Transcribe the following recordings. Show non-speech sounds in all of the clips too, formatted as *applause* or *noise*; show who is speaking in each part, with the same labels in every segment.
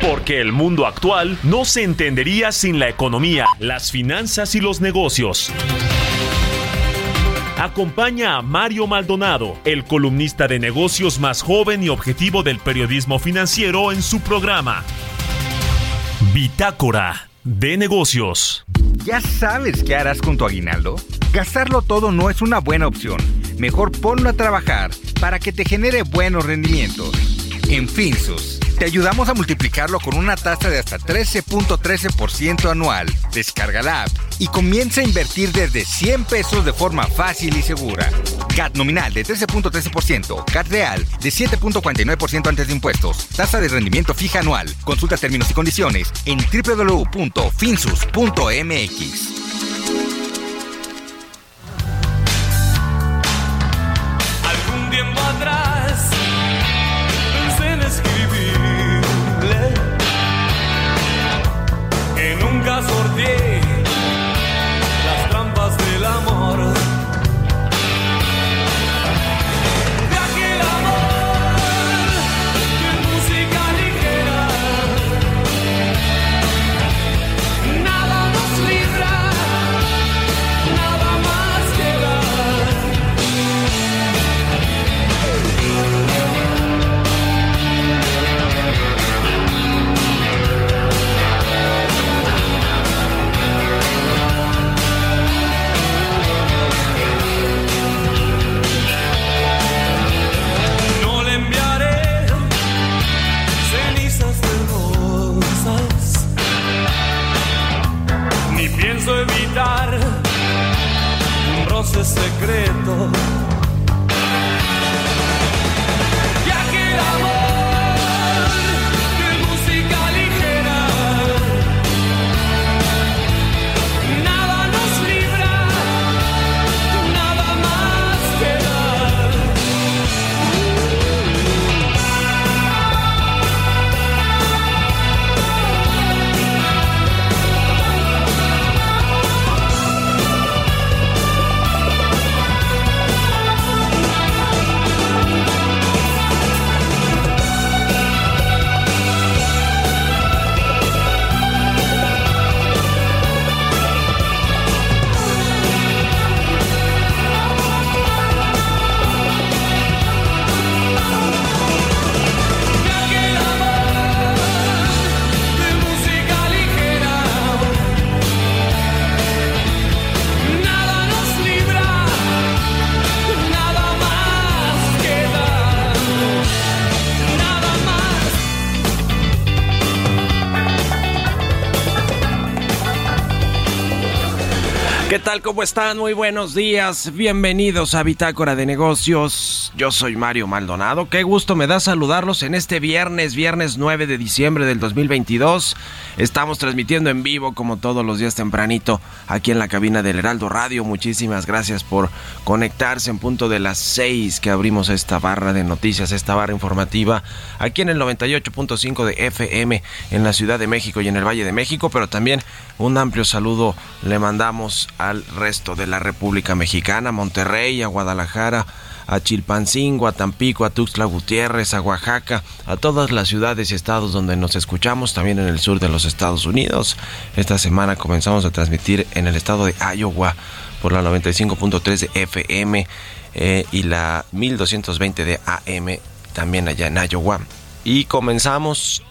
Speaker 1: Porque el mundo actual no se entendería sin la economía, las finanzas y los negocios. Acompaña a Mario Maldonado, el columnista de negocios más joven y objetivo del periodismo financiero en su programa. Bitácora de negocios.
Speaker 2: ¿Ya sabes qué harás con tu aguinaldo? Gastarlo todo no es una buena opción. Mejor ponlo a trabajar para que te genere buenos rendimientos. En Finsus, te ayudamos a multiplicarlo con una tasa de hasta 13.13% anual. Descarga la app y comienza a invertir desde 100 pesos de forma fácil y segura. CAT nominal de 13.13%, CAT real de 7.49% antes de impuestos, tasa de rendimiento fija anual. Consulta términos y condiciones en www.finsus.mx.
Speaker 3: tal? ¿Cómo están? Muy buenos días. Bienvenidos a Bitácora de Negocios. Yo soy Mario Maldonado. Qué gusto me da saludarlos en este viernes, viernes 9 de diciembre del 2022. Estamos transmitiendo en vivo como todos los días tempranito aquí en la cabina del Heraldo Radio. Muchísimas gracias por conectarse en punto de las 6 que abrimos esta barra de noticias, esta barra informativa aquí en el 98.5 de FM en la Ciudad de México y en el Valle de México, pero también un amplio saludo le mandamos al resto de la República Mexicana, Monterrey, a Guadalajara, a Chilpancingo, a Tampico, a Tuxtla Gutiérrez, a Oaxaca, a todas las ciudades y estados donde nos escuchamos, también en el sur de los Estados Unidos. Esta semana comenzamos a transmitir en el estado de Iowa por la 95.3 de FM eh, y la 1220 de AM también allá en Iowa. Y comenzamos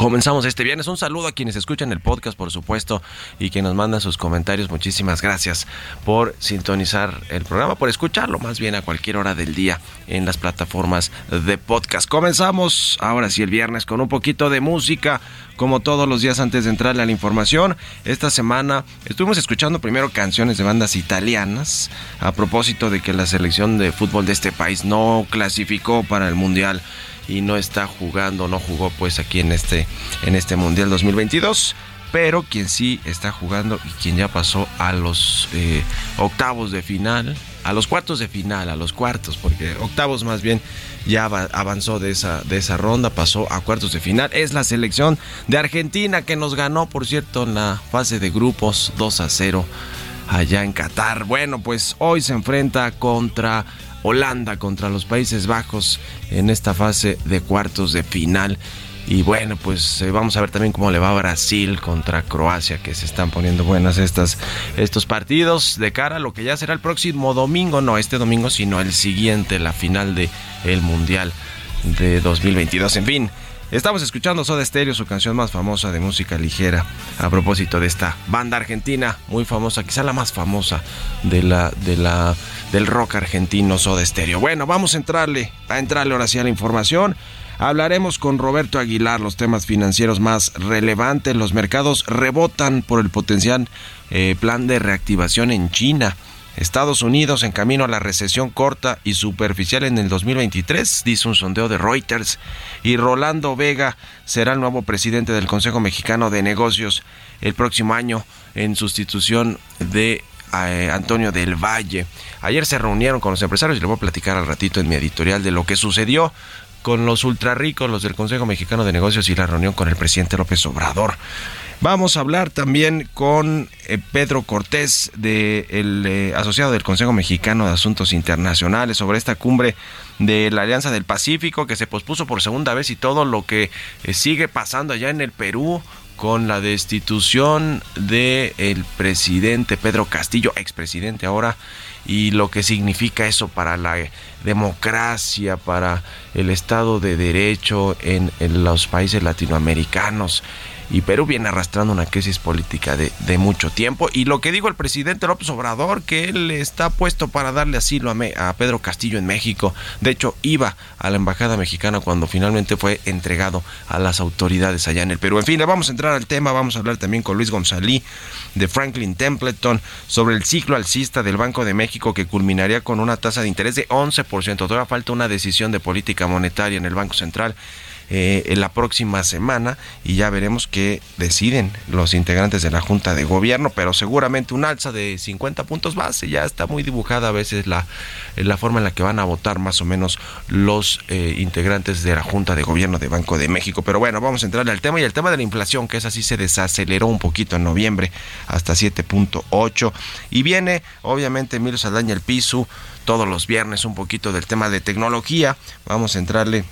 Speaker 3: Comenzamos este viernes. Un saludo a quienes escuchan el podcast, por supuesto, y que nos mandan sus comentarios. Muchísimas gracias por sintonizar el programa, por escucharlo más bien a cualquier hora del día en las plataformas de podcast. Comenzamos ahora sí el viernes con un poquito de música, como todos los días antes de entrarle a la información. Esta semana estuvimos escuchando primero canciones de bandas italianas a propósito de que la selección de fútbol de este país no clasificó para el Mundial y no está jugando, no jugó pues aquí en este, en este Mundial 2022. Pero quien sí está jugando y quien ya pasó a los eh, octavos de final, a los cuartos de final, a los cuartos, porque octavos más bien ya avanzó de esa, de esa ronda, pasó a cuartos de final. Es la selección de Argentina que nos ganó, por cierto, en la fase de grupos 2 a 0 allá en Qatar. Bueno, pues hoy se enfrenta contra Holanda contra los Países Bajos en esta fase de cuartos de final. Y bueno, pues eh, vamos a ver también cómo le va a Brasil contra Croacia, que se están poniendo buenas estas, estos partidos de cara a lo que ya será el próximo domingo, no este domingo, sino el siguiente, la final de el Mundial de 2022. En fin, Estamos escuchando Soda Stereo, su canción más famosa de música ligera, a propósito de esta banda argentina, muy famosa, quizá la más famosa de la, de la, del rock argentino Soda Stereo. Bueno, vamos a entrarle, a entrarle ahora sí a la información. Hablaremos con Roberto Aguilar los temas financieros más relevantes. Los mercados rebotan por el potencial eh, plan de reactivación en China. Estados Unidos en camino a la recesión corta y superficial en el 2023, dice un sondeo de Reuters, y Rolando Vega será el nuevo presidente del Consejo Mexicano de Negocios el próximo año en sustitución de eh, Antonio del Valle. Ayer se reunieron con los empresarios y le voy a platicar al ratito en mi editorial de lo que sucedió con los ultra ricos, los del Consejo Mexicano de Negocios y la reunión con el presidente López Obrador. Vamos a hablar también con eh, Pedro Cortés, de el, eh, asociado del Consejo Mexicano de Asuntos Internacionales, sobre esta cumbre de la Alianza del Pacífico que se pospuso por segunda vez y todo lo que sigue pasando allá en el Perú con la destitución del el presidente Pedro Castillo, expresidente ahora, y lo que significa eso para la democracia, para el Estado de Derecho en, en los países latinoamericanos y Perú viene arrastrando una crisis política de, de, mucho tiempo. Y lo que dijo el presidente López Obrador, que él está puesto para darle asilo a, a, Pedro Castillo en México. De hecho, iba a la embajada mexicana cuando finalmente fue entregado a las autoridades allá en el Perú. En fin, le vamos a entrar al tema, vamos a hablar también con Luis González de Franklin Templeton sobre el ciclo alcista del Banco de México que culminaría con una tasa de interés de 11%. Todavía falta una decisión de política monetaria en el Banco Central eh, en la próxima semana y ya veremos qué deciden los integrantes de la Junta de Gobierno, pero seguramente un alza de 50 puntos base, ya está muy dibujada a veces la, la forma en la que van a votar más o menos los eh, integrantes de la Junta de Gobierno de Banco de México. Pero bueno, vamos a entrarle al tema y el tema de la inflación, que es así se desaceleró un poquito en noviembre hasta 7.8 y viene obviamente Emilio Saldaña el piso todos los viernes un poquito del tema de tecnología. Vamos a entrarle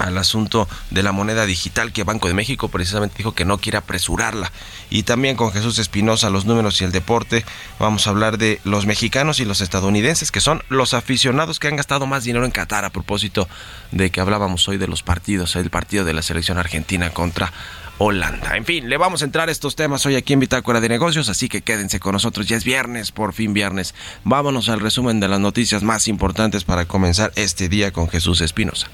Speaker 3: al asunto de la moneda digital que Banco de México precisamente dijo que no quiere apresurarla. Y también con Jesús Espinosa, los números y el deporte, vamos a hablar de los mexicanos y los estadounidenses, que son los aficionados que han gastado más dinero en Qatar a propósito de que hablábamos hoy de los partidos, el partido de la selección argentina contra Holanda. En fin, le vamos a entrar a estos temas hoy aquí en Bitácora de Negocios, así que quédense con nosotros. Ya es viernes, por fin viernes. Vámonos al resumen de las noticias más importantes para comenzar este día con Jesús Espinosa.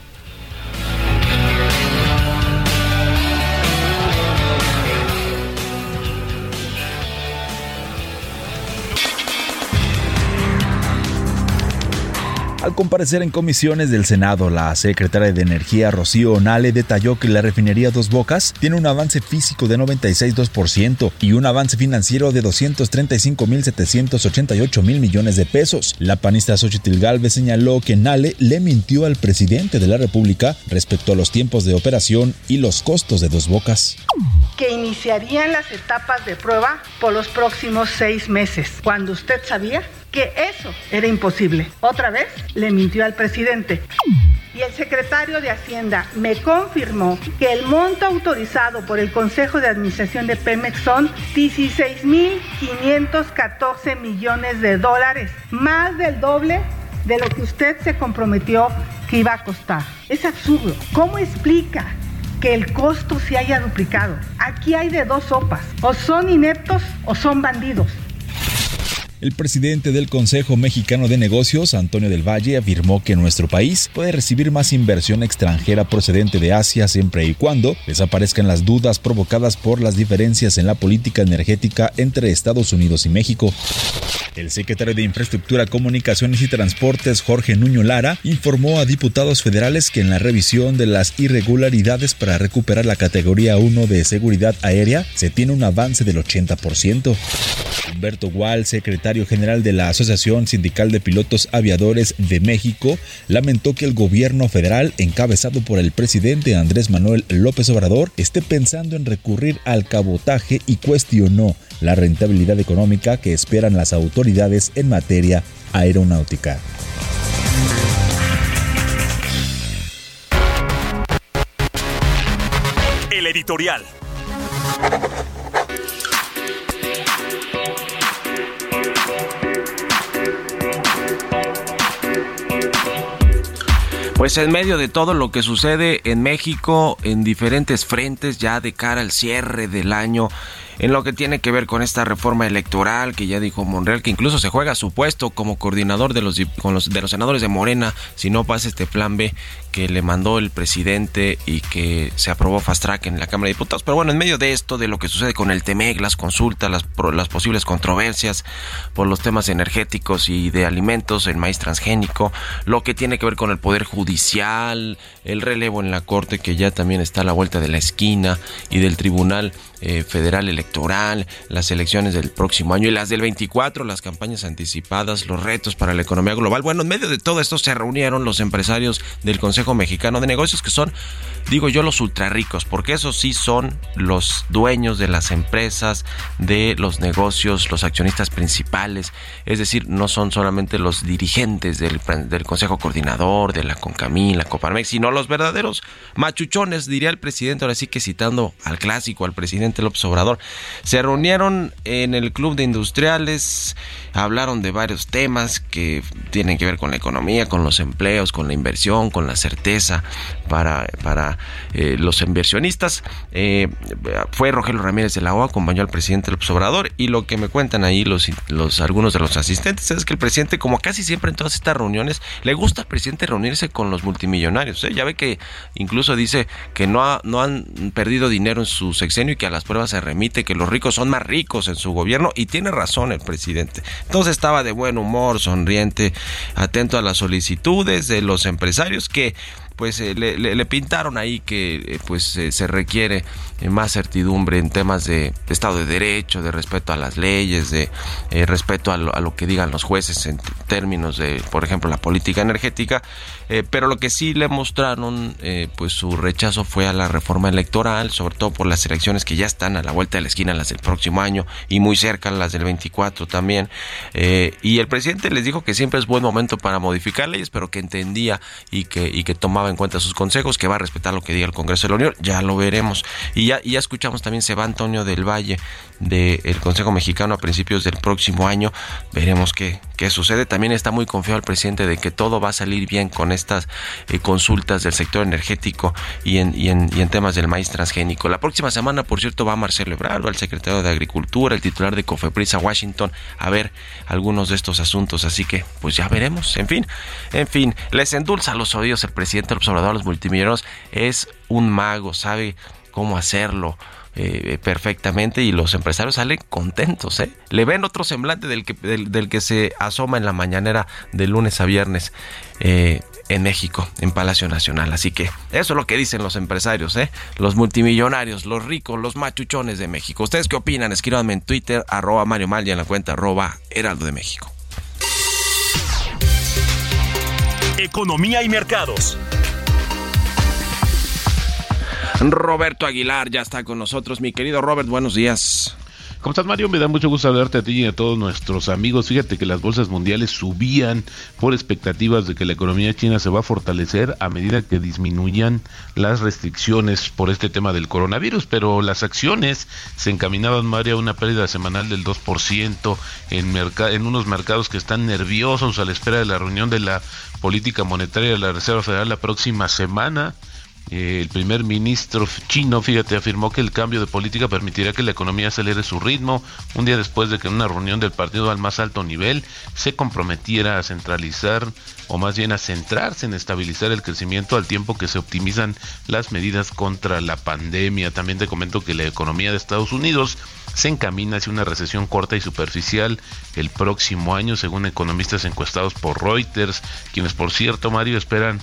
Speaker 4: Al comparecer en comisiones del Senado, la secretaria de Energía Rocío Onale detalló que la refinería Dos Bocas tiene un avance físico de 96.2% y un avance financiero de 235.788 mil millones de pesos. La panista Xochitl Galvez señaló que Nale le mintió al presidente de la República respecto a los tiempos de operación y los costos de Dos Bocas.
Speaker 5: Que iniciarían las etapas de prueba por los próximos seis meses, cuando usted sabía que eso era imposible. Otra vez le mintió al presidente. Y el secretario de Hacienda me confirmó que el monto autorizado por el Consejo de Administración de Pemex son 16.514 millones de dólares, más del doble de lo que usted se comprometió que iba a costar. Es absurdo. ¿Cómo explica que el costo se haya duplicado. Aquí hay de dos sopas, o son ineptos o son bandidos.
Speaker 4: El presidente del Consejo Mexicano de Negocios, Antonio del Valle, afirmó que nuestro país puede recibir más inversión extranjera procedente de Asia siempre y cuando desaparezcan las dudas provocadas por las diferencias en la política energética entre Estados Unidos y México. El secretario de Infraestructura, Comunicaciones y Transportes, Jorge Nuño Lara, informó a diputados federales que en la revisión de las irregularidades para recuperar la categoría 1 de seguridad aérea se tiene un avance del 80%. Humberto Gual, secretario general de la Asociación Sindical de Pilotos Aviadores de México, lamentó que el gobierno federal, encabezado por el presidente Andrés Manuel López Obrador, esté pensando en recurrir al cabotaje y cuestionó la rentabilidad económica que esperan las autoridades en materia aeronáutica.
Speaker 1: El editorial.
Speaker 3: Pues en medio de todo lo que sucede en México, en diferentes frentes ya de cara al cierre del año, en lo que tiene que ver con esta reforma electoral que ya dijo Monreal, que incluso se juega su puesto como coordinador de los, con los, de los senadores de Morena si no pasa este plan B que le mandó el presidente y que se aprobó fast track en la Cámara de Diputados. Pero bueno, en medio de esto, de lo que sucede con el TEMEC, las consultas, las, las posibles controversias por los temas energéticos y de alimentos, el maíz transgénico, lo que tiene que ver con el Poder Judicial, el relevo en la Corte que ya también está a la vuelta de la esquina y del Tribunal eh, Federal Electoral, las elecciones del próximo año y las del 24, las campañas anticipadas, los retos para la economía global. Bueno, en medio de todo esto se reunieron los empresarios del Consejo Mexicano de Negocios, que son, digo yo, los ultra ricos, porque esos sí son los dueños de las empresas, de los negocios, los accionistas principales, es decir, no son solamente los dirigentes del, del Consejo Coordinador, de la CONCAMI, la Coparmex, sino los verdaderos machuchones, diría el presidente, ahora sí que citando al clásico, al presidente López Obrador. Se reunieron en el Club de Industriales, hablaron de varios temas que tienen que ver con la economía, con los empleos, con la inversión, con la certeza para, para eh, los inversionistas. Eh, fue Rogelio Ramírez de la OA, acompañó al presidente López Obrador y lo que me cuentan ahí los, los algunos de los asistentes es que el presidente, como casi siempre en todas estas reuniones, le gusta al presidente reunirse con los multimillonarios. ¿eh? Ya ve que incluso dice que no, ha, no han perdido dinero en su sexenio y que a las pruebas se remite, que los ricos son más ricos en su gobierno y tiene razón el presidente. Entonces estaba de buen humor, sonriente, atento a las solicitudes de los empresarios que pues eh, le, pintaron ahí que eh, pues eh, se requiere más certidumbre en temas de, de, Estado de Derecho, de respeto a las leyes, de respeto a lo, a lo, que digan los jueces en términos de, por ejemplo, la política energética. pero lo que sí le mostraron, pues su rechazo fue a la reforma electoral, sobre todo por las elecciones que ya están a la vuelta de la esquina, las del próximo año y muy cerca las del 24 también. y el presidente les dijo que siempre es buen momento para modificar leyes, pero que entendía y que, y que tomaba en cuenta sus consejos, que va a respetar lo que diga el Congreso de la Unión, ya lo veremos. Y ya, y ya escuchamos también se va Antonio del Valle del Consejo Mexicano a principios del próximo año, veremos qué, qué sucede. También está muy confiado el presidente de que todo va a salir bien con estas eh, consultas del sector energético y en, y, en, y en temas del maíz transgénico. La próxima semana, por cierto, va Marcelo Ebrard, el secretario de Agricultura, el titular de Cofepris a Washington, a ver algunos de estos asuntos, así que pues ya veremos. En fin, en fin, les endulza los oídos el presidente el observador los multimillonarios es un mago, sabe cómo hacerlo. Eh, perfectamente y los empresarios salen contentos, ¿eh? Le ven otro semblante del que, se asoma en la mañanera de lunes a viernes eh, en México, en Palacio Nacional. Así que eso es lo que dicen los empresarios, ¿eh? Los multimillonarios, los ricos, los machuchones de México. ¿Ustedes qué opinan? Escríbanme en Twitter, arroba Mario Mal y en la cuenta arroba Heraldo de México.
Speaker 1: Economía y mercados.
Speaker 3: Roberto Aguilar ya está con nosotros. Mi querido Robert, buenos días.
Speaker 6: ¿Cómo estás, Mario? Me da mucho gusto hablarte a ti y a todos nuestros amigos. Fíjate que las bolsas mundiales subían por expectativas de que la economía china se va a fortalecer a medida que disminuyan las restricciones por este tema del coronavirus, pero las acciones se encaminaban, Mario, a una pérdida semanal del 2% en, en unos mercados que están nerviosos a la espera de la reunión de la política monetaria de la Reserva Federal la próxima semana Eh, el primer ministro chino, fíjate, afirmó que el cambio de política permitirá que la economía acelere su ritmo, un día después de que en una reunión del partido al más alto nivel se comprometiera a centralizar o más bien a centrarse en estabilizar el crecimiento al tiempo que se optimizan las medidas contra la pandemia. También te comento que la economía de Estados Unidos se encamina hacia una recesión corta y superficial el próximo año, según economistas encuestados por Reuters, quienes por cierto, Mario, esperan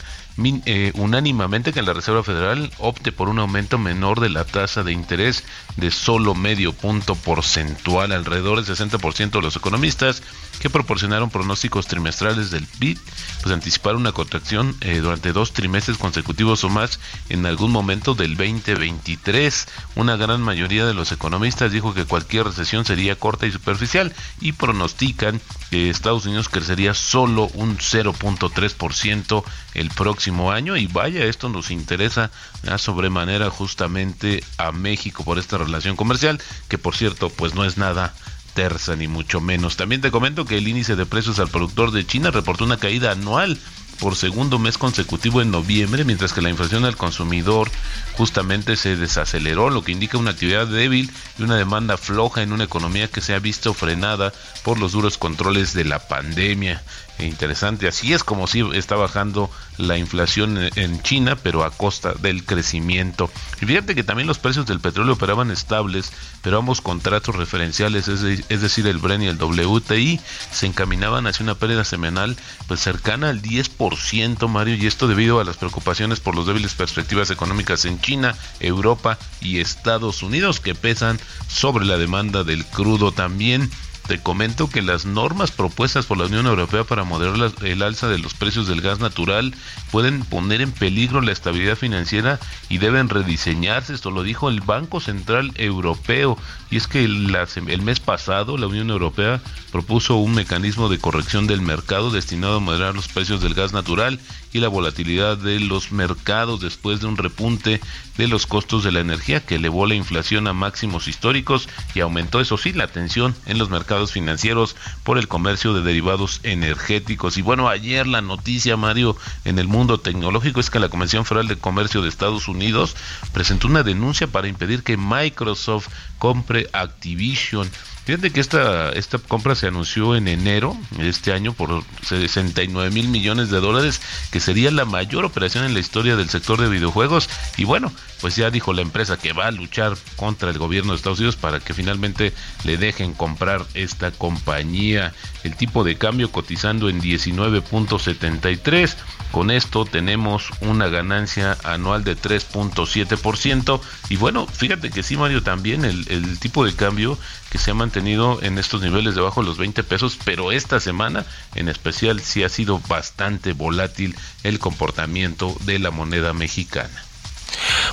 Speaker 6: eh, unánimemente que la Reserva Federal opte por un aumento menor de la tasa de interés de solo medio punto porcentual. Alrededor del 60% de los economistas que proporcionaron pronósticos trimestrales del PIB, pues anticiparon una contracción eh, durante dos trimestres consecutivos o más en algún momento del 2023. Una gran mayoría de los economistas dijo que cualquier recesión sería corta y superficial y pronostican que Estados Unidos crecería solo un 0.3% el próximo año y vaya, esto nos interesa a sobremanera justamente a México por esta relación comercial que por cierto pues no es nada terza ni mucho menos. También te comento que el índice de precios al productor de China reportó una caída anual por segundo mes consecutivo en noviembre, mientras que la inflación al consumidor justamente se desaceleró, lo que indica una actividad débil y una demanda floja en una economía que se ha visto frenada por los duros controles de la pandemia. E interesante, así es como si está bajando la inflación en China, pero a costa del crecimiento. Y fíjate que también los precios del petróleo operaban estables, pero ambos contratos referenciales, es, decir, el Bren y el WTI, se encaminaban hacia una pérdida semanal pues cercana al 10%, Mario, y esto debido a las preocupaciones por los débiles perspectivas económicas en China, Europa y Estados Unidos que pesan sobre la demanda del crudo también. Te comento que las normas propuestas por la Unión Europea para moderar el alza de los precios del gas natural pueden poner en peligro la estabilidad financiera y deben rediseñarse. Esto lo dijo el Banco Central Europeo. Y es que el, mes pasado la Unión Europea propuso un mecanismo de corrección del mercado destinado a moderar los precios del gas natural y la volatilidad de los mercados después de un repunte de los costos de la energía que elevó la inflación a máximos históricos y aumentó, eso sí, la tensión en los mercados financieros por el comercio de derivados energéticos. Y bueno, ayer la noticia, Mario, en el mundo tecnológico es que la Convención Federal de Comercio de Estados Unidos presentó una denuncia para impedir que Microsoft compre Activision. Fíjate que esta, esta compra se anunció en enero de este año por 69 mil millones de dólares, que sería la mayor operación en la historia del sector de videojuegos. Y bueno, pues ya dijo la empresa que va a luchar contra el gobierno de Estados Unidos para que finalmente le dejen comprar esta compañía. El tipo de cambio cotizando en 19.73. Con esto tenemos una ganancia anual de 3.7%. Y bueno, fíjate que sí, Mario, también el, el tipo de cambio que se ha mantenido en estos niveles debajo de los 20 pesos, pero esta semana en especial sí ha sido bastante volátil el comportamiento de la moneda mexicana.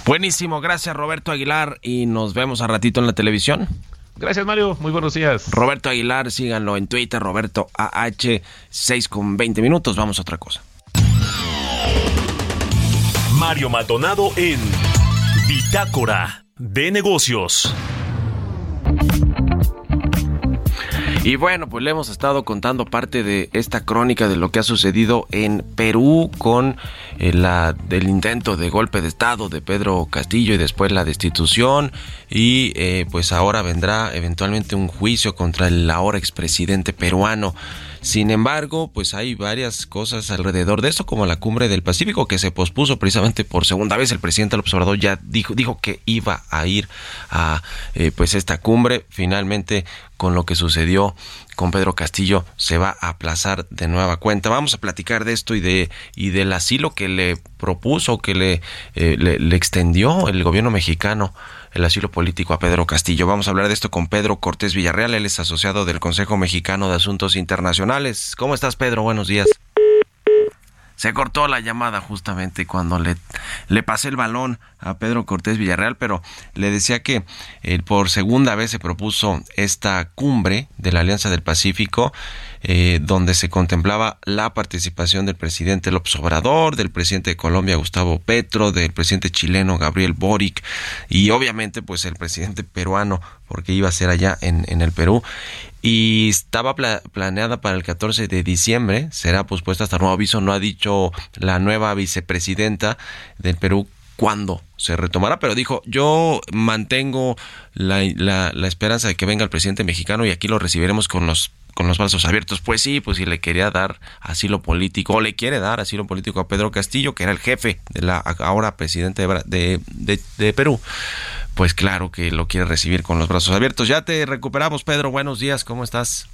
Speaker 3: Buenísimo, gracias Roberto Aguilar y nos vemos a ratito en la televisión.
Speaker 6: Gracias Mario, muy buenos días.
Speaker 3: Roberto Aguilar, síganlo en Twitter, Roberto AH, 6 con 20 minutos, vamos a otra cosa.
Speaker 1: Mario Maldonado en Bitácora de Negocios.
Speaker 3: Y bueno, pues le hemos estado contando parte de esta crónica de lo que ha sucedido en Perú con eh, la, el intento de golpe de Estado de Pedro Castillo y después la destitución y eh, pues ahora vendrá eventualmente un juicio contra el ahora expresidente peruano. Sin embargo, pues hay varias cosas alrededor de esto, como la cumbre del Pacífico, que se pospuso precisamente por segunda vez. El presidente López Obrador ya dijo, dijo que iba a ir a eh, pues esta cumbre. Finalmente, con lo que sucedió con Pedro Castillo, se va a aplazar de nueva cuenta. Vamos a platicar de esto y de y del asilo que le propuso, que le, eh, le, le extendió el gobierno mexicano el asilo político a Pedro Castillo. Vamos a hablar de esto con Pedro Cortés Villarreal, él es asociado del Consejo Mexicano de Asuntos Internacionales. ¿Cómo estás, Pedro? Buenos días. Se cortó la llamada justamente cuando le, le pasé el balón a Pedro Cortés Villarreal, pero le decía que eh, por segunda vez se propuso esta cumbre de la Alianza del Pacífico eh, donde se contemplaba la participación del presidente López Obrador, del presidente de Colombia Gustavo Petro, del presidente chileno Gabriel Boric y obviamente pues el presidente peruano porque iba a ser allá en, en el Perú. Y estaba planeada para el 14 de diciembre, será pospuesta hasta nuevo aviso, no ha dicho la nueva vicepresidenta del Perú cuándo se retomará, pero dijo, yo mantengo la, la, la esperanza de que venga el presidente mexicano y aquí lo recibiremos con los con los brazos abiertos. Pues sí, pues si le quería dar asilo político, o le quiere dar asilo político a Pedro Castillo, que era el jefe de la ahora presidente de, de, de, Perú, pues claro que lo quiere recibir con los brazos abiertos. Ya te recuperamos, Pedro. Buenos días, ¿cómo estás?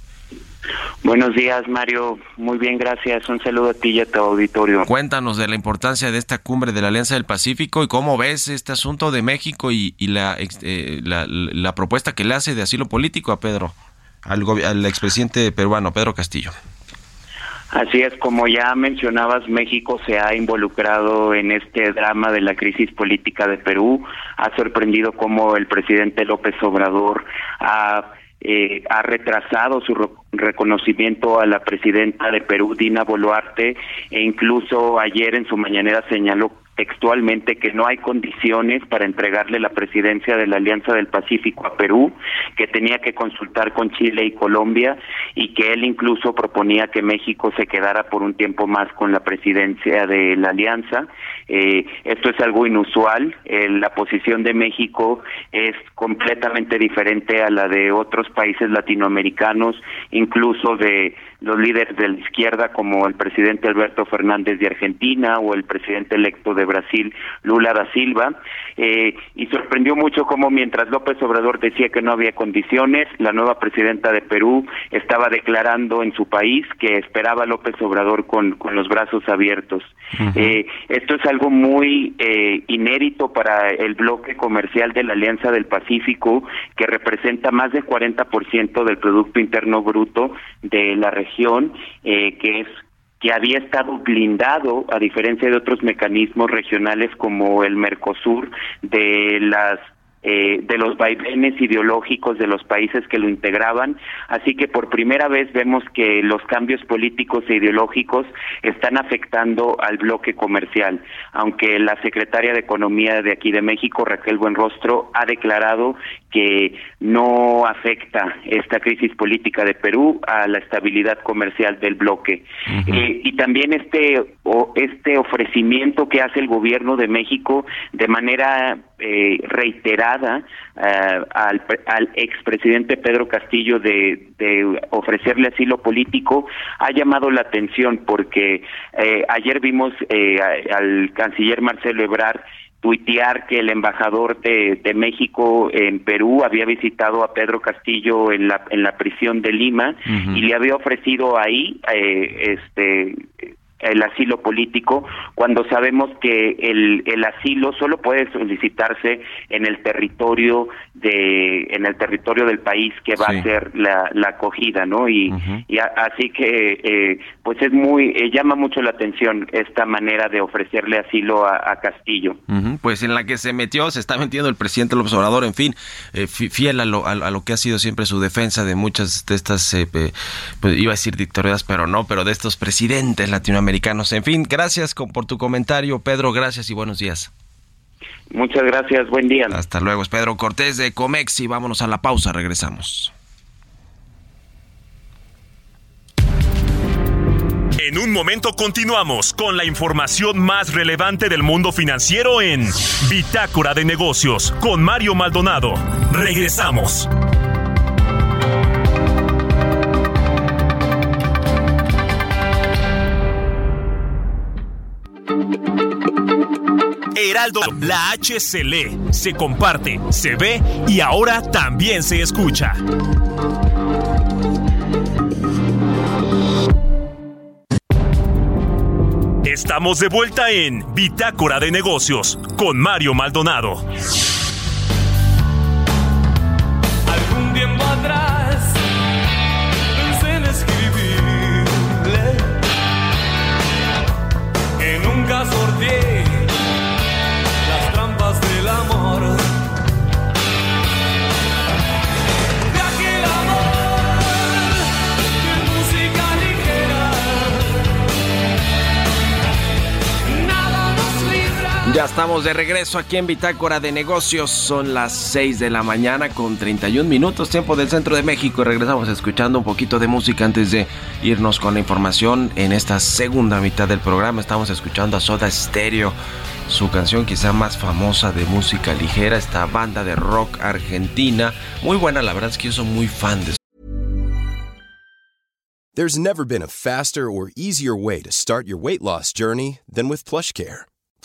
Speaker 7: Buenos días, Mario. Muy bien, gracias. Un saludo a ti y a tu auditorio.
Speaker 3: Cuéntanos de la importancia de esta cumbre de la Alianza del Pacífico y cómo ves este asunto de México y, y la, eh, la, la propuesta que le hace de asilo político a Pedro al, al expresidente peruano Pedro Castillo.
Speaker 7: Así es, como ya mencionabas, México se ha involucrado en este drama de la crisis política de Perú. Ha sorprendido cómo el presidente López Obrador ha, eh, ha retrasado su reconocimiento a la presidenta de Perú, Dina Boluarte, e incluso ayer en su mañanera señaló textualmente que no hay condiciones para entregarle la presidencia de la Alianza del Pacífico a Perú, que tenía que consultar con Chile y Colombia y que él incluso proponía que México se quedara por un tiempo más con la presidencia de la Alianza. Eh, esto es algo inusual. Eh, la posición de México es completamente diferente a la de otros países latinoamericanos, incluso de los líderes de la izquierda como el presidente Alberto Fernández de Argentina o el presidente electo de Brasil, Lula da Silva, eh, y sorprendió mucho cómo mientras López Obrador decía que no había condiciones, la nueva presidenta de Perú estaba declarando en su país que esperaba a López Obrador con, con los brazos abiertos. eh, esto es algo muy eh, inédito para el bloque comercial de la Alianza del Pacífico, que representa más del 40% del Producto Interno Bruto de la región región eh, que es que había estado blindado a diferencia de otros mecanismos regionales como el Mercosur de las eh, de los vaivenes ideológicos de los países que lo integraban, así que por primera vez vemos que los cambios políticos e ideológicos están afectando al bloque comercial, aunque la secretaria de Economía de aquí de México, Raquel Buenrostro, ha declarado que no afecta esta crisis política de Perú a la estabilidad comercial del bloque. eh, y también este, o, este ofrecimiento que hace el gobierno de México de manera eh, reiterada uh, al, al expresidente Pedro Castillo de, de, ofrecerle asilo político ha llamado la atención porque eh, ayer vimos eh, al canciller Marcelo Ebrard tuitear que el embajador de, de, México en Perú había visitado a Pedro Castillo en la en la prisión de Lima uh -huh. y le había ofrecido ahí eh, este el asilo político cuando sabemos que el, el asilo solo puede solicitarse en el territorio de en el territorio del país que va sí. a ser la, la, acogida no y, uh -huh. y a, así que eh, pues es muy eh, llama mucho la atención esta manera de ofrecerle asilo a, a Castillo
Speaker 3: uh -huh. pues en la que se metió se está metiendo el presidente López Obrador en fin eh, fiel a lo, a, a, lo que ha sido siempre su defensa de muchas de estas eh, pues iba a decir dictaduras pero no pero de estos presidentes latinoamericanos americanos. En fin, gracias por tu comentario, Pedro. Gracias y buenos días.
Speaker 7: Muchas gracias, buen día.
Speaker 3: Hasta luego, es Pedro Cortés de Comex y vámonos a la pausa, regresamos.
Speaker 1: En un momento continuamos con la información más relevante del mundo financiero en Bitácora de Negocios con Mario Maldonado. Regresamos. La H se lee, se comparte, se ve y ahora también se escucha. Estamos de vuelta en Bitácora de Negocios con Mario Maldonado.
Speaker 8: Algún tiempo atrás
Speaker 3: estamos de regreso aquí en Bitácora de Negocios. Son las 6 de la mañana con 31 minutos, tiempo del centro de México. Regresamos escuchando un poquito de música antes de irnos con la información. En esta segunda mitad del programa estamos escuchando a Soda Stereo, su canción quizá más famosa de música ligera, esta banda de rock argentina. Muy buena, la verdad es que yo soy muy fan de
Speaker 9: There's never been a faster or easier way to start your weight loss journey than with PlushCare.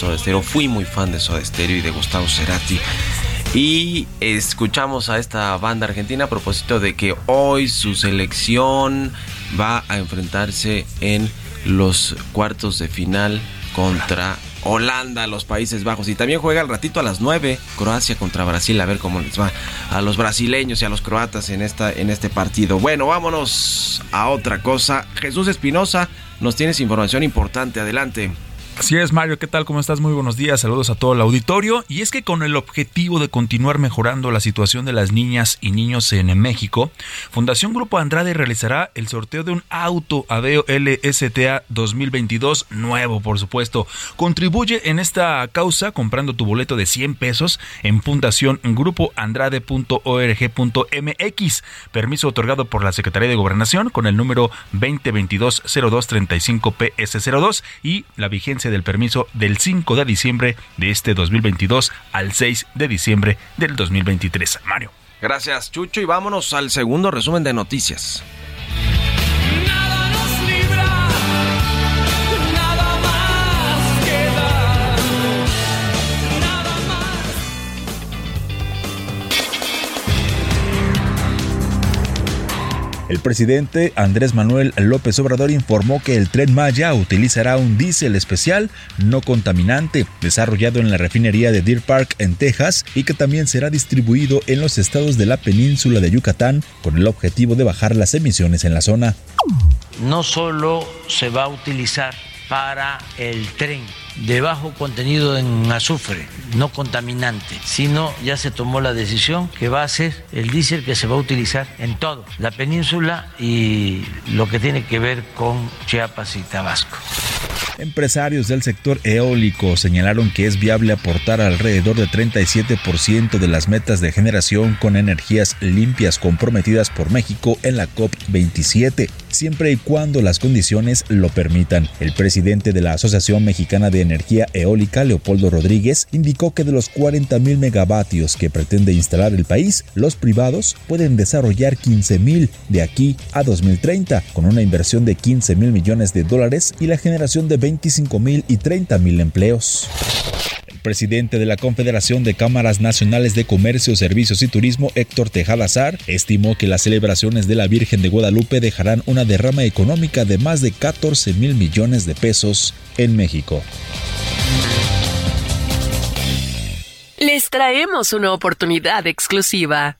Speaker 3: Soda Stereo. Fui muy fan de Soda Stereo y de Gustavo Cerati. Y escuchamos a esta banda argentina a propósito de que hoy su selección va a enfrentarse en los cuartos de final contra Holanda, los Países Bajos. Y también juega al ratito a las 9 Croacia contra Brasil. A ver cómo les va a los brasileños y a los croatas en, esta, en este partido. Bueno, vámonos a otra cosa. Jesús Espinosa, nos tienes información importante. Adelante.
Speaker 4: Así es, Mario, ¿qué tal? ¿Cómo estás? Muy buenos días, saludos a todo el auditorio. Y es que con el objetivo de continuar mejorando la situación de las niñas y niños en México, Fundación Grupo Andrade realizará el sorteo de un auto Aveo LSTA 2022 nuevo, por supuesto. Contribuye en esta causa comprando tu boleto de 100 pesos en Fundación Grupo Andrade.org.mx. Permiso otorgado por la Secretaría de Gobernación con el número 2022-0235-PS02 y la vigencia del permiso del 5 de diciembre de este 2022 al 6 de diciembre del 2023. Mario.
Speaker 3: Gracias, Chucho, y vámonos al segundo resumen de noticias.
Speaker 4: El presidente Andrés Manuel López Obrador informó que el tren Maya utilizará un diésel especial no contaminante desarrollado en la refinería de Deer Park en Texas y que también será distribuido en los estados de la península de Yucatán con el objetivo de bajar las emisiones en la zona.
Speaker 10: no solo se va a utilizar para el tren de bajo contenido en azufre, no contaminante, sino ya se tomó la decisión que va a ser el diésel que se va a utilizar en todo la península y lo que tiene que ver con Chiapas y Tabasco.
Speaker 4: Empresarios del sector eólico señalaron que es viable aportar alrededor de 37% de las metas de generación con energías limpias comprometidas por México en la COP27, siempre y cuando las condiciones lo permitan. El presidente de la Asociación Mexicana de Energía Eólica, Leopoldo Rodríguez, indicó que de los 40 mil megavatios que pretende instalar el país, los privados pueden desarrollar 15 mil de aquí a 2030, con una inversión de 15 mil millones de dólares y la generación de 25 mil y 30 mil empleos. Presidente de la Confederación de Cámaras Nacionales de Comercio, Servicios y Turismo, Héctor Tejada Azar, estimó que las celebraciones de la Virgen de Guadalupe dejarán una derrama económica de más de 14 mil millones de pesos en México.
Speaker 11: Les traemos una oportunidad exclusiva.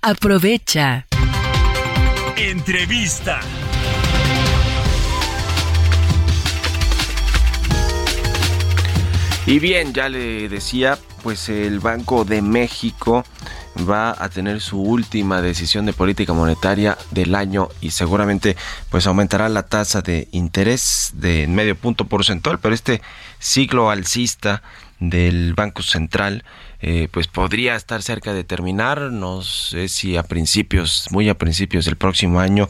Speaker 11: Aprovecha.
Speaker 1: Entrevista.
Speaker 3: Y bien, ya le decía, pues el Banco de México va a tener su última decisión de política monetaria del año y seguramente pues aumentará la tasa de interés de medio punto porcentual, pero este ciclo alcista del Banco Central eh, pues podría estar cerca de terminar, no sé si a principios, muy a principios del próximo año,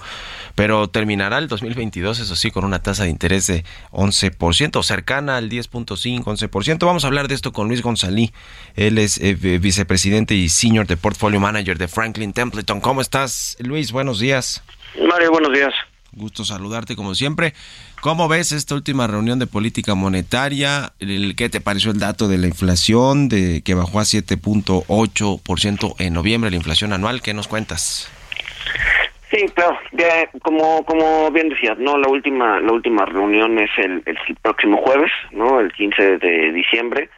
Speaker 3: pero terminará el 2022, eso sí, con una tasa de interés de 11%, cercana al 10.5, 11%. Vamos a hablar de esto con Luis González, él es eh, vicepresidente y senior de Portfolio Manager de Franklin Templeton. ¿Cómo estás, Luis? Buenos días.
Speaker 12: Mario, buenos días.
Speaker 3: Gusto saludarte como siempre. ¿Cómo ves esta última reunión de política monetaria? ¿Qué te pareció el dato de la inflación de que bajó a 7.8% en noviembre, la inflación anual? ¿Qué nos cuentas?
Speaker 12: Sí, claro, ya, como como bien decías, no, la última la última reunión es el, el próximo jueves, no, el 15 de diciembre.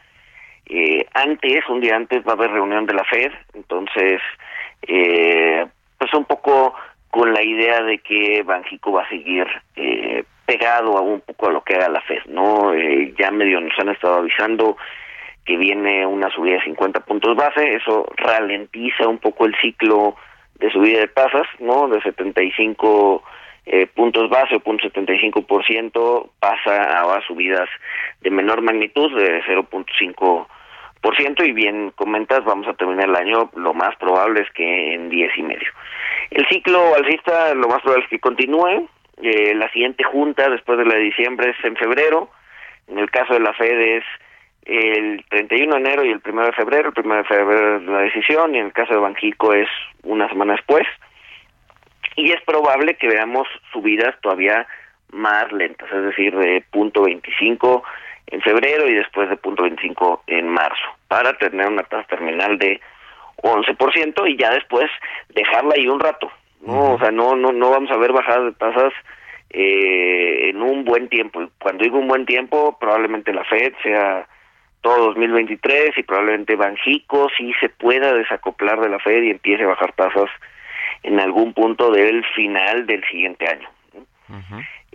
Speaker 12: Eh, antes, un día antes va a haber reunión de la Fed, entonces, eh, pues un poco con la idea de que Banjico va a seguir eh, pegado a un poco a lo que haga la FED, ¿no? Eh, ya medio nos han estado avisando que viene una subida de 50 puntos base, eso ralentiza un poco el ciclo de subida de tasas, ¿no? De 75 eh, puntos base o punto 75% pasa a subidas de menor magnitud de 0.5 y bien comentas, vamos a terminar el año, lo más probable es que en 10 y medio. El ciclo alcista lo más probable es que continúe, eh, la siguiente junta después de la de diciembre es en febrero, en el caso de la Fed es el 31 de enero y el 1 de febrero, el 1 de febrero es la decisión y en el caso de Banjico es una semana después. Y es probable que veamos subidas todavía más lentas, es decir, de punto 25 en febrero y después de punto 25 en marzo, para tener una tasa terminal de 11% y ya después dejarla ahí un rato, ¿no? O sea, no, no, no vamos a ver bajadas de tasas eh, en un buen tiempo. Cuando digo un buen tiempo, probablemente la Fed sea todo 2023 y probablemente Banjico sí se pueda desacoplar de la Fed y empiece a bajar tasas en algún punto del final del siguiente año.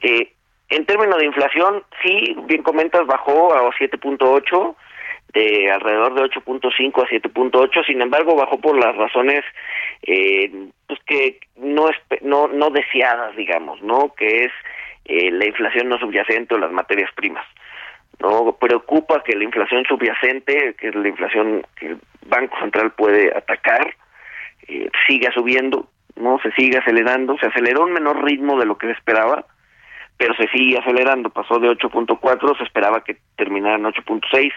Speaker 12: eh, en términos de inflación, sí, bien comentas, bajó a 7.8, de alrededor de 8.5 a 7.8, sin embargo bajó por las razones eh, pues que no, no no deseadas, digamos, ¿no? Que es eh, la inflación no subyacente o las materias primas. No preocupa que la inflación subyacente, que es la inflación que el Banco Central puede atacar, eh, siga subiendo, no se siga acelerando, se aceleró a un menor ritmo de lo que se esperaba, pero se sigue acelerando, pasó de 8.4, se esperaba que terminara en 8.6,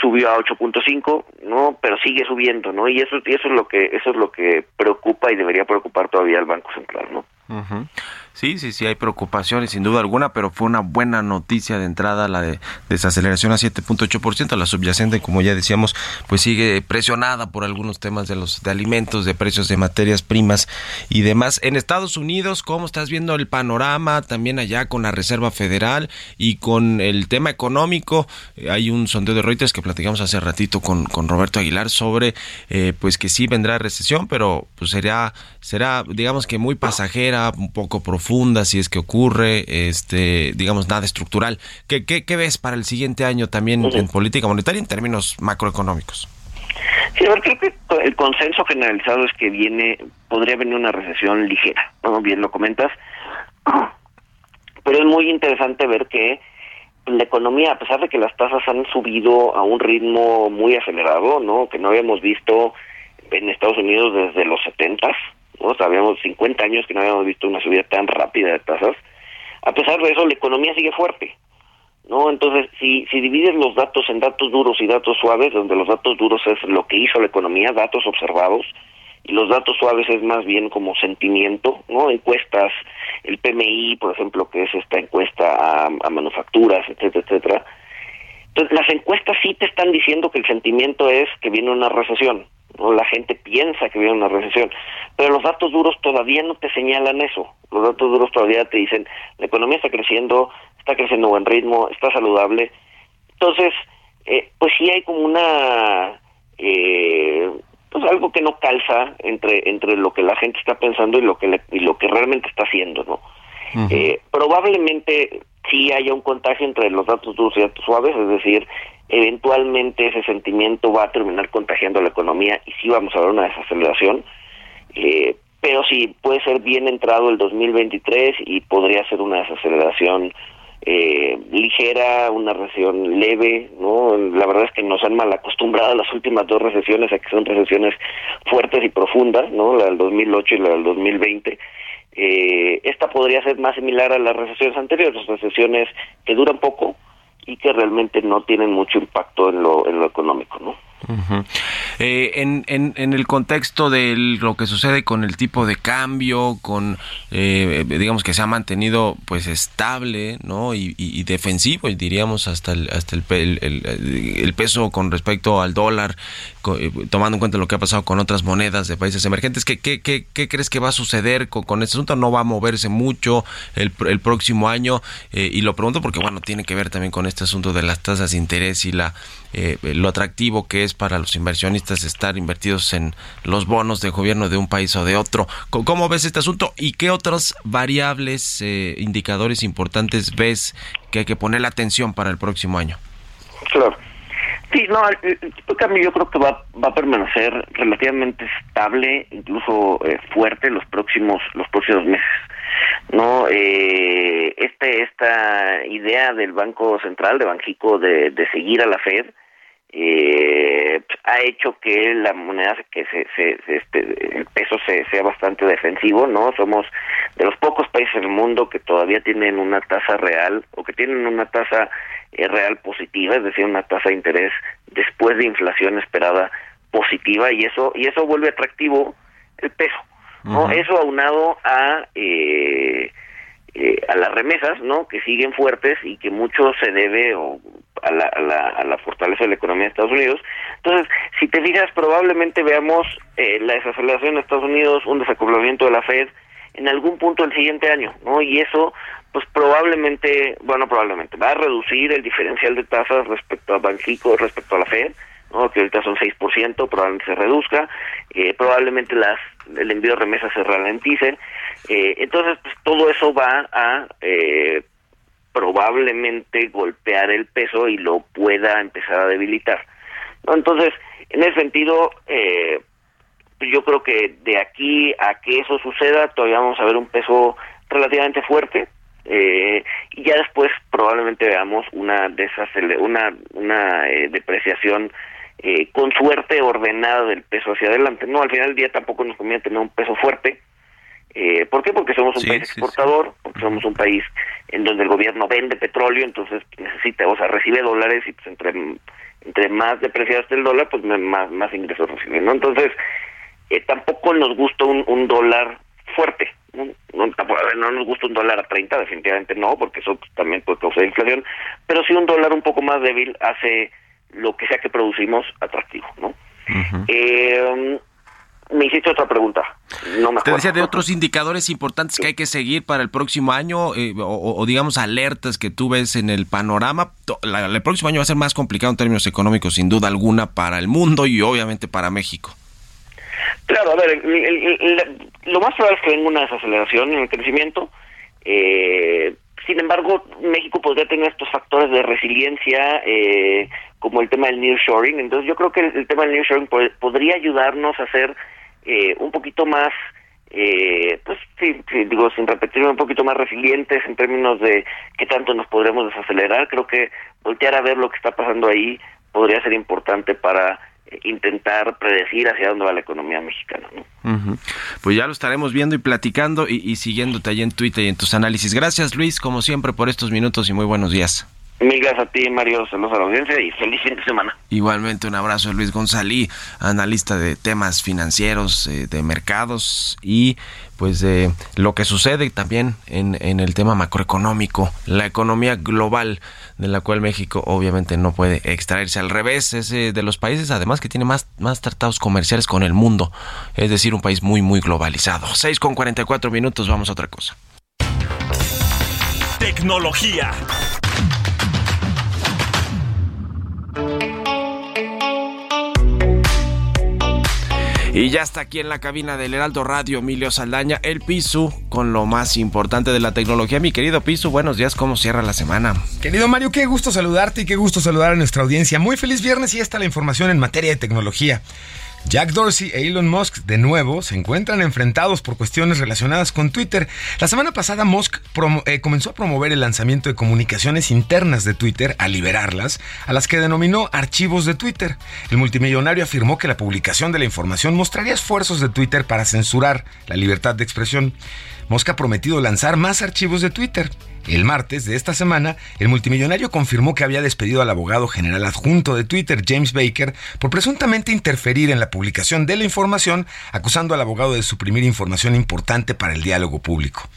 Speaker 12: subió a 8.5, ¿no? Pero sigue subiendo, ¿no? Y eso y eso es lo que eso es lo que preocupa y debería preocupar todavía al Banco Central, ¿no?
Speaker 3: Sí, sí, sí, hay preocupaciones sin duda alguna, pero fue una buena noticia de entrada la de desaceleración a 7.8%. La subyacente, como ya decíamos, pues sigue presionada por algunos temas de los de alimentos, de precios de materias primas y demás. En Estados Unidos, ¿cómo estás viendo el panorama también allá con la Reserva Federal y con el tema económico? Eh, hay un sondeo de Reuters que platicamos hace ratito con, con Roberto Aguilar sobre eh, pues que sí vendrá recesión, pero pues será será digamos que muy pasajera, un poco profunda si es que ocurre, este digamos nada estructural. ¿Qué, qué, qué ves para el siguiente año también en política monetaria en términos macroeconómicos?
Speaker 12: Sí, a ver, creo que el consenso generalizado es que viene, podría venir una recesión ligera, ¿no? Bien lo comentas, *clears throat* pero es muy interesante ver que la economía, a pesar de que las tasas han subido a un ritmo muy acelerado, ¿no? Que no habíamos visto en Estados Unidos desde los 70, ¿no? Sabíamos 50 años que no habíamos visto una subida tan rápida de tasas. A pesar de eso, la economía sigue fuerte, ¿no? Entonces, si, si divides los datos en datos duros y datos suaves, donde los datos duros es lo que hizo la economía, datos observados, y los datos suaves es más bien como sentimiento, ¿no? Encuestas, el PMI, por ejemplo, que es esta encuesta a, a manufacturas, etcétera, etcétera. Las encuestas sí te están diciendo que el sentimiento es que viene una recesión, ¿no? La gente piensa que viene una recesión, pero los datos duros todavía no te señalan eso. Los datos duros todavía te dicen, la economía está creciendo, está creciendo a buen ritmo, está saludable. Entonces, eh, pues sí hay como una... Eh, pues algo que no calza entre entre lo que la gente está pensando y lo que le- y lo que realmente está haciendo no Eh, probablemente sí haya un contagio entre los datos duros y datos suaves es decir eventualmente ese sentimiento va a terminar contagiando la economía y sí vamos a ver una desaceleración eh, pero sí puede ser bien entrado el 2023 y podría ser una desaceleración eh, ligera, una recesión leve, ¿no? La verdad es que nos han mal acostumbrado las últimas dos recesiones a que son recesiones fuertes y profundas, ¿no? La del 2008 y la del 2020. Eh, esta podría ser más similar a las recesiones anteriores, recesiones que duran poco y que realmente no tienen mucho impacto en lo, en lo económico, ¿no?
Speaker 3: Eh, en, en, el contexto de lo que sucede con el tipo de cambio, con eh, digamos que se ha mantenido pues estable, ¿no? Y, y, y defensivo, diríamos hasta el hasta el, el, el, peso con respecto al dólar, con, eh, tomando en cuenta lo que ha pasado con otras monedas de países emergentes. ¿Qué, qué, qué, crees que va a suceder con, con, este asunto? No va a moverse mucho el, el próximo año eh, y lo pregunto porque bueno tiene que ver también con este asunto de las tasas de interés y la eh, lo atractivo que es para los inversionistas estar invertidos en los bonos de gobierno de un país o de otro. ¿Cómo ves este asunto y qué otras variables, eh, indicadores importantes ves que hay que poner la atención para el próximo año?
Speaker 12: Claro. Sí, no, el, de cambio yo creo que va, va a permanecer relativamente estable, incluso eh, fuerte los próximos los próximos meses. No, eh, este esta idea del Banco Central de Banjico de, de seguir a la Fed eh, ha hecho que la moneda que se, se, este, el peso se, sea bastante defensivo no somos de los pocos países del mundo que todavía tienen una tasa real o que tienen una tasa eh, real positiva es decir una tasa de interés después de inflación esperada positiva y eso y eso vuelve atractivo el peso no uh -huh. eso aunado a eh, eh, a las remesas, ¿no? Que siguen fuertes y que mucho se debe o, a, la, a, la, a la fortaleza de la economía de Estados Unidos. Entonces, si te fijas, probablemente veamos eh, la desaceleración de Estados Unidos, un desacoplamiento de la Fed en algún punto del siguiente año, ¿no? Y eso, pues probablemente, bueno, probablemente va a reducir el diferencial de tasas respecto a Banxico, respecto a la Fed, ¿no? que ahorita son 6%, probablemente se reduzca, eh, probablemente las el envío de remesas se ralentice, eh, entonces pues, todo eso va a eh, probablemente golpear el peso y lo pueda empezar a debilitar. Entonces, en ese sentido, eh, yo creo que de aquí a que eso suceda, todavía vamos a ver un peso relativamente fuerte, eh, y ya después probablemente veamos una una una eh, depreciación eh, con suerte ordenada del peso hacia adelante. No, al final del día tampoco nos conviene tener un peso fuerte. Eh, ¿Por qué? Porque somos un sí, país exportador, sí. porque somos un país en donde el gobierno vende petróleo, entonces necesita, o sea, recibe dólares y pues entre entre más depreciado esté el dólar, pues más más ingresos recibe, ¿no? Entonces, eh, tampoco nos gusta un, un dólar fuerte. No, no, no, nos gusta un dólar a 30, definitivamente no, porque eso también puede causar inflación, pero sí un dólar un poco más débil hace lo que sea que producimos atractivo, ¿no? Uh -huh. eh, me hiciste otra pregunta. No me
Speaker 3: Te decía de otros indicadores importantes que hay que seguir para el próximo año, eh, o, o, digamos alertas que tú ves en el panorama. La, el próximo año va a ser más complicado en términos económicos, sin duda alguna, para el mundo y obviamente para México.
Speaker 12: Claro, a ver, el, el, el, lo más probable es que venga una desaceleración en el crecimiento. Eh, sin embargo, México podría tener estos factores de resiliencia, eh, como el tema del nearshoring. Entonces, yo creo que el, el tema del nearshoring pod podría ayudarnos a hacer eh, un poquito más, eh, pues sí, sí, digo, sin repetirme, un poquito más resilientes en términos de qué tanto nos podremos desacelerar. Creo que voltear a ver lo que está pasando ahí podría ser importante para eh, intentar predecir hacia dónde va la economía mexicana.
Speaker 3: Pues ya lo estaremos viendo y platicando y, y siguiéndote ahí en Twitter y en tus análisis. Gracias Luis, como siempre, por estos minutos y muy buenos días.
Speaker 12: Mil gracias a ti, Mario. Saludos a la audiencia y feliz fin de semana.
Speaker 3: Igualmente, un abrazo a Luis González, analista de temas financieros, eh, de mercados y pues de lo que sucede también en, en el tema macroeconómico, la economía global de la cual México obviamente no puede extraerse. Al revés, es eh, de los países además que tiene más, más tratados comerciales con el mundo, es decir, un país muy, muy globalizado. 6 con 44 minutos, vamos a otra cosa.
Speaker 1: Tecnología.
Speaker 3: Y ya está aquí en la cabina del Heraldo Radio Emilio Saldaña, el Pisu, con lo más importante de la tecnología. Mi querido Pisu, buenos días, ¿cómo cierra la semana?
Speaker 13: Querido Mario, qué gusto saludarte y qué gusto saludar a nuestra audiencia. Muy feliz viernes y esta la información en materia de tecnología. Jack Dorsey e Elon Musk de nuevo se encuentran enfrentados por cuestiones relacionadas con Twitter. La semana pasada Musk eh, comenzó a promover el lanzamiento de comunicaciones internas de Twitter, a liberarlas, a las que denominó archivos de Twitter. El multimillonario afirmó que la publicación de la información mostraría esfuerzos de Twitter para censurar la libertad de expresión. Musk ha prometido lanzar más archivos de Twitter. El martes de esta semana, el multimillonario confirmó que había despedido al abogado general adjunto de Twitter, James Baker, por presuntamente interferir en la publicación de la información, acusando al abogado de suprimir información importante para el diálogo público.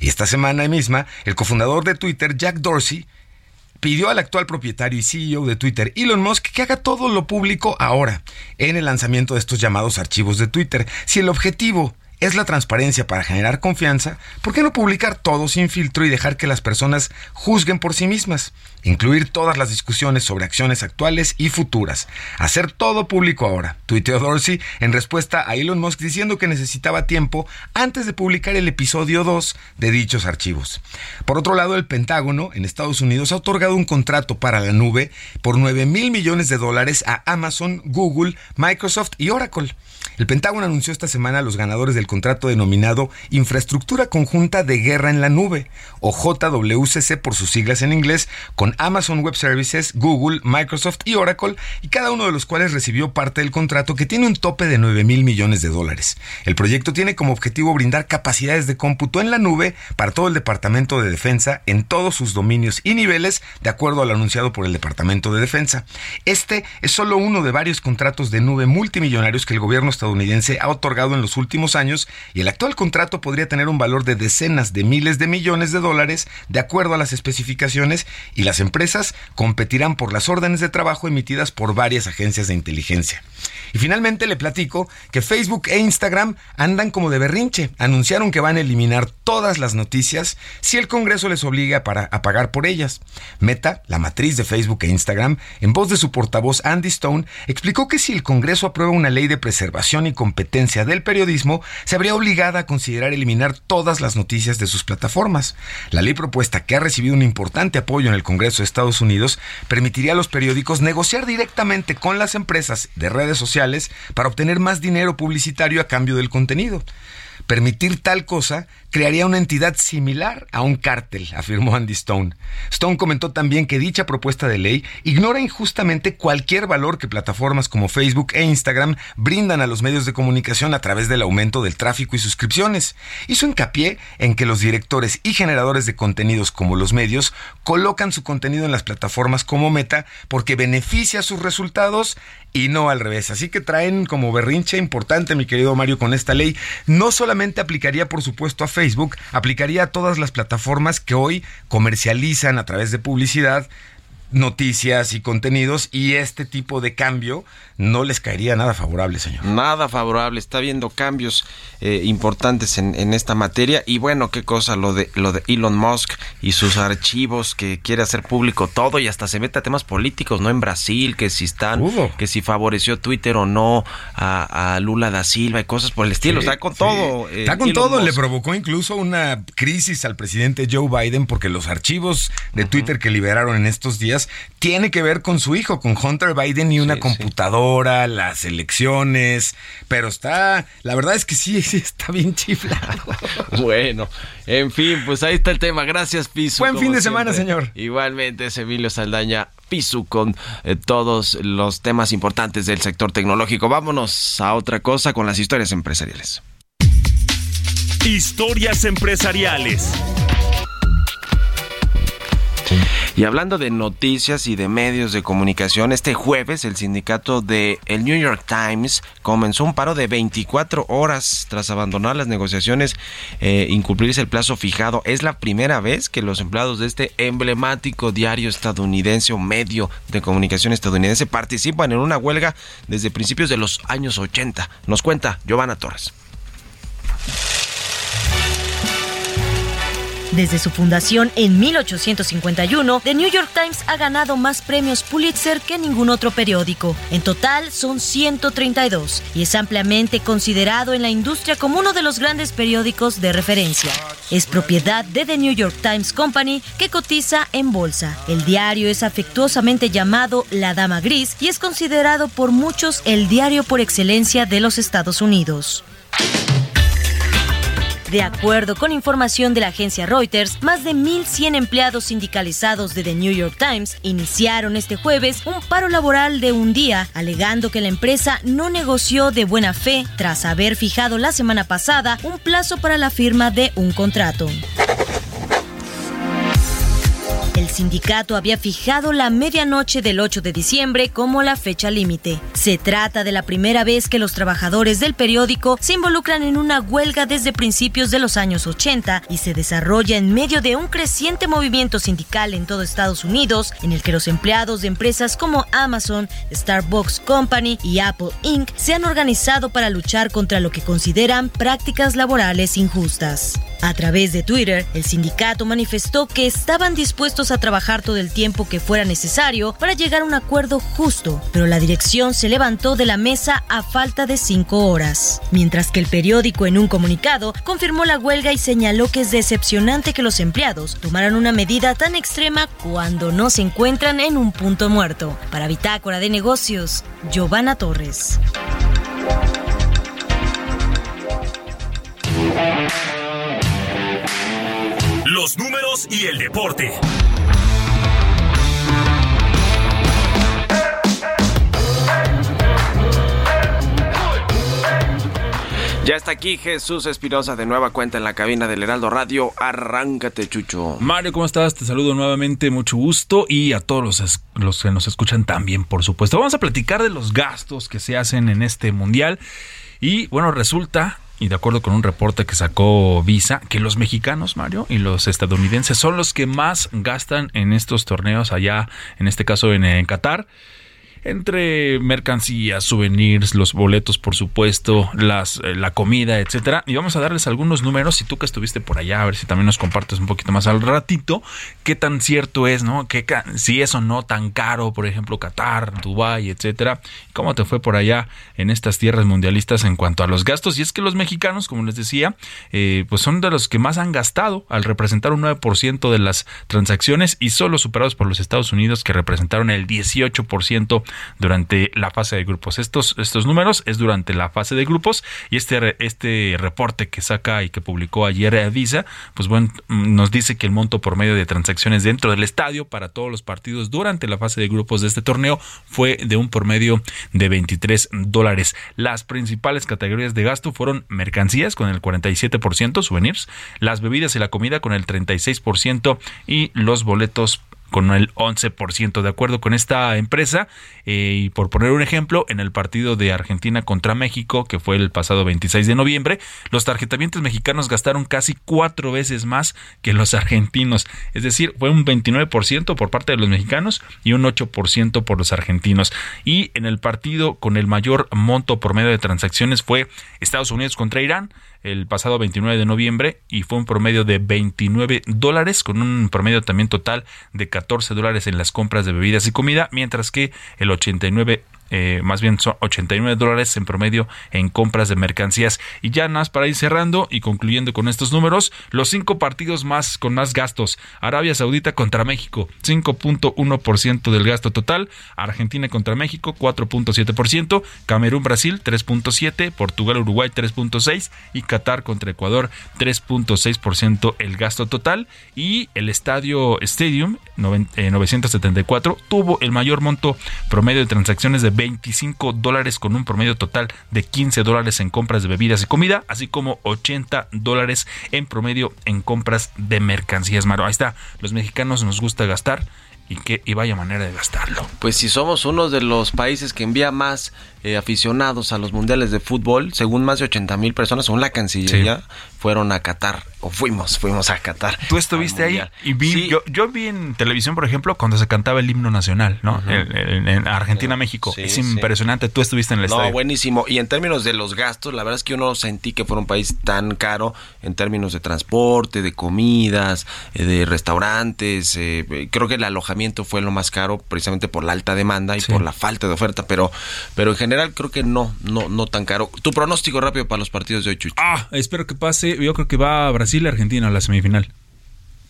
Speaker 13: Y esta semana misma, el cofundador de Twitter, Jack Dorsey, pidió al actual propietario y CEO de Twitter, Elon Musk, que haga todo lo público ahora, en el lanzamiento de estos llamados archivos de Twitter. Si el objetivo es la transparencia para generar confianza, ¿por qué no publicar todo sin filtro y dejar que las personas juzguen por sí mismas? Incluir todas las discusiones sobre acciones actuales y futuras. Hacer todo público ahora. Tuiteó Dorsey en respuesta a Elon Musk diciendo que necesitaba tiempo antes de publicar el episodio 2 de dichos archivos. Por otro lado, el Pentágono en Estados Unidos ha otorgado un contrato para la nube por 9 mil millones de dólares a Amazon, Google, Microsoft y Oracle. El Pentágono anunció esta semana a los ganadores del contrato denominado Infraestructura Conjunta de Guerra en la Nube, o JWCC por sus siglas en inglés, con Amazon Web Services, Google, Microsoft y Oracle, y cada uno de los cuales recibió parte del contrato que tiene un tope de 9 mil millones de dólares. El proyecto tiene como objetivo brindar capacidades de cómputo en la nube para todo el Departamento de Defensa en todos sus dominios y niveles, de acuerdo al anunciado por el Departamento de Defensa. Este es solo uno de varios contratos de nube multimillonarios que el gobierno estadounidense ha otorgado en los últimos años y el actual contrato podría tener un valor de decenas de miles de millones de dólares de acuerdo a las especificaciones y las empresas competirán por las órdenes de trabajo emitidas por varias agencias de inteligencia. Y finalmente le platico que Facebook e Instagram andan como de berrinche. Anunciaron que van a eliminar todas las noticias si el Congreso les obliga para, a pagar por ellas. Meta, la matriz de Facebook e Instagram, en voz de su portavoz Andy Stone, explicó que si el Congreso aprueba una ley de preservación y competencia del periodismo, se habría obligada a considerar eliminar todas las noticias de sus plataformas. La ley propuesta, que ha recibido un importante apoyo en el Congreso de Estados Unidos, permitiría a los periódicos negociar directamente con las empresas de redes sociales para obtener más dinero publicitario a cambio del contenido. Permitir tal cosa crearía una entidad similar a un cártel, afirmó Andy Stone. Stone comentó también que dicha propuesta de ley ignora injustamente cualquier valor que plataformas como Facebook e Instagram brindan a los medios de comunicación a través del aumento del tráfico y suscripciones. Hizo hincapié en que los directores y generadores de contenidos como los medios colocan su contenido en las plataformas como meta porque beneficia sus resultados y no al revés. Así que traen como berrinche importante, mi querido Mario, con esta ley. No solamente aplicaría, por supuesto, a Facebook, aplicaría a todas las plataformas que hoy comercializan a través de publicidad noticias y contenidos y este tipo de cambio no les caería nada favorable, señor.
Speaker 3: Nada favorable, está viendo cambios eh, importantes en, en, esta materia. Y bueno, qué cosa lo de lo de Elon Musk y sus archivos que quiere hacer público todo y hasta se mete a temas políticos, no en Brasil, que si están, que si favoreció Twitter o no a, Lula da Silva y cosas por el estilo, está con todo.
Speaker 13: Eh, está con todo, le provocó incluso una crisis al presidente Joe Biden porque los archivos de Twitter que liberaron en estos días tiene que ver con su hijo, con Hunter Biden y una computadora, las elecciones, pero está, la verdad es que sí, *laughs* sí está bien chiflado. *laughs*
Speaker 3: bueno, en fin, pues ahí está el tema. Gracias, Piso.
Speaker 13: Buen fin de semana, señor.
Speaker 3: Igualmente es Emilio Saldaña. Pisu con eh, todos los temas importantes del sector tecnológico. Vámonos a otra cosa con las historias empresariales.
Speaker 1: Historias empresariales.
Speaker 3: Y hablando de noticias y de medios de comunicación, este jueves el sindicato de el New York Times comenzó un paro de 24 horas tras abandonar las negociaciones, eh, incumplirse el plazo fijado. Es la primera vez que los empleados de este emblemático diario estadounidense o medio de comunicación estadounidense participan en una huelga desde principios de los años 80. Nos cuenta Giovanna Torres.
Speaker 14: Desde su fundación en 1851, The New York Times ha ganado más premios Pulitzer que ningún otro periódico. En total son 132 y es ampliamente considerado en la industria como uno de los grandes periódicos de referencia. Es propiedad de The New York Times Company que cotiza en bolsa. El diario es afectuosamente llamado La Dama Gris y es considerado por muchos el diario por excelencia de los Estados Unidos. De acuerdo con información de la agencia Reuters, más de 1.100 empleados sindicalizados de The New York Times iniciaron este jueves un paro laboral de un día, alegando que la empresa no negoció de buena fe tras haber fijado la semana pasada un plazo para la firma de un contrato. El sindicato había fijado la medianoche del 8 de diciembre como la fecha límite. Se trata de la primera vez que los trabajadores del periódico se involucran en una huelga desde principios de los años 80 y se desarrolla en medio de un creciente movimiento sindical en todo Estados Unidos en el que los empleados de empresas como Amazon, Starbucks Company y Apple Inc. se han organizado para luchar contra lo que consideran prácticas laborales injustas. A través de Twitter, el sindicato manifestó que estaban dispuestos a trabajar todo el tiempo que fuera necesario para llegar a un acuerdo justo, pero la dirección se levantó de la mesa a falta de cinco horas. Mientras que el periódico en un comunicado confirmó la huelga y señaló que es decepcionante que los empleados tomaran una medida tan extrema cuando no se encuentran en un punto muerto. Para Bitácora de Negocios, Giovanna Torres.
Speaker 1: Los números y el deporte.
Speaker 3: Ya está aquí Jesús Espinosa de nueva cuenta en la cabina del Heraldo Radio. Arráncate, Chucho.
Speaker 4: Mario, ¿cómo estás? Te saludo nuevamente, mucho gusto y a todos los, los que nos escuchan también, por supuesto. Vamos a platicar de los gastos que se hacen en este mundial y bueno, resulta y de acuerdo con un reporte que sacó Visa, que los mexicanos, Mario, y los estadounidenses son los que más gastan en estos torneos allá, en este caso en, en Qatar entre mercancías, souvenirs, los boletos, por supuesto, las, eh, la comida, etcétera. Y vamos a darles algunos números. Si tú que estuviste por allá, a ver si también nos compartes un poquito más al ratito, qué tan cierto es, ¿no? ¿Qué, ca- si es o no tan caro, por ejemplo, Qatar, Dubái, etcétera. ¿Cómo te fue por allá en estas tierras mundialistas en cuanto a los gastos? Y es que los mexicanos, como les decía, eh, pues son de los que más han gastado al representar un 9% de las transacciones y solo superados por los Estados Unidos que representaron el 18% durante la fase de grupos. Estos, estos números es durante la fase de grupos y este, este reporte que saca y que publicó ayer Visa, pues bueno, mm, nos dice que el monto por medio de transacciones dentro del estadio para todos los partidos durante la fase de grupos de este torneo fue de un promedio de 23 dólares. Las principales categorías de gasto fueron mercancías con el 47%, souvenirs, las bebidas y la comida con el 36% y los boletos con el 11%. De acuerdo con esta empresa, eh, y por poner un ejemplo, en el partido de Argentina contra México, que fue el pasado 26 de noviembre, los tarjetamientos mexicanos gastaron casi cuatro veces más que los argentinos. Es decir, fue un 29% por parte de los mexicanos y un 8% por los argentinos. Y en el partido con el mayor monto por medio de transacciones fue Estados Unidos contra Irán el pasado 29 de noviembre y fue un promedio de 29 dólares con un promedio también total de 14 dólares en las compras de bebidas y comida, mientras que el 89 eh, más bien son 89 dólares en promedio en compras de mercancías. Y ya más para ir cerrando y concluyendo con estos números, los cinco partidos más con más gastos. Arabia Saudita contra México, 5.1% del gasto total. Argentina contra México, 4.7%. Camerún, Brasil, 3.7%. Portugal, Uruguay, 3.6%. Y Qatar contra Ecuador, 3.6% el gasto total. Y el estadio Stadium, noven- eh, 974, tuvo el mayor monto promedio de transacciones de 25 dólares con un promedio total de 15 dólares en compras de bebidas y comida, así como 80 dólares en promedio en compras de mercancías. Maro, ahí está, los mexicanos nos gusta gastar y que y vaya manera de gastarlo.
Speaker 3: Pues si somos uno de los países que envía más eh, aficionados a los mundiales de fútbol, según más de 80 mil personas, según la Cancillería, fueron a Qatar, o fuimos, fuimos a Qatar.
Speaker 15: Tú estuviste ahí y vi, yo, yo vi en televisión, por ejemplo, cuando se cantaba el himno nacional, ¿no? En, en- en Argentina-México.
Speaker 3: Sí,
Speaker 15: es impresionante. Tú estuviste en el
Speaker 3: No,
Speaker 15: estadio.
Speaker 3: buenísimo. Y en términos de los gastos, la verdad es que yo no sentí que fuera un país tan caro en términos de transporte, de comidas, eh, de restaurantes. eh, creo que el alojamiento fue lo más caro precisamente por la alta demanda y por la falta de oferta, pero, pero en general creo que no, no, no tan caro. Tu pronóstico rápido para los partidos de hoy, Chucho.
Speaker 15: Ah, espero que pase. Yo creo que va a Brasil y Argentina a la semifinal.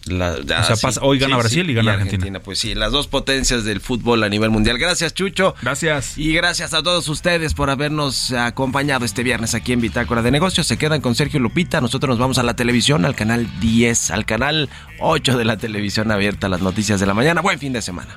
Speaker 3: La- ya,
Speaker 15: O sea,
Speaker 3: sí,
Speaker 15: pasa- hoy gana
Speaker 3: sí,
Speaker 15: Brasil
Speaker 3: sí,
Speaker 15: y gana Argentina.
Speaker 3: Pues sí, las dos potencias del fútbol a nivel mundial. Gracias, Chucho.
Speaker 15: Gracias.
Speaker 3: Y gracias a todos ustedes por habernos acompañado este viernes aquí en Bitácora de Negocios. Se quedan con Sergio Lupita. Nosotros nos vamos a la televisión, al canal 10, al canal 8 de la televisión abierta, las noticias de la mañana. Buen fin de semana.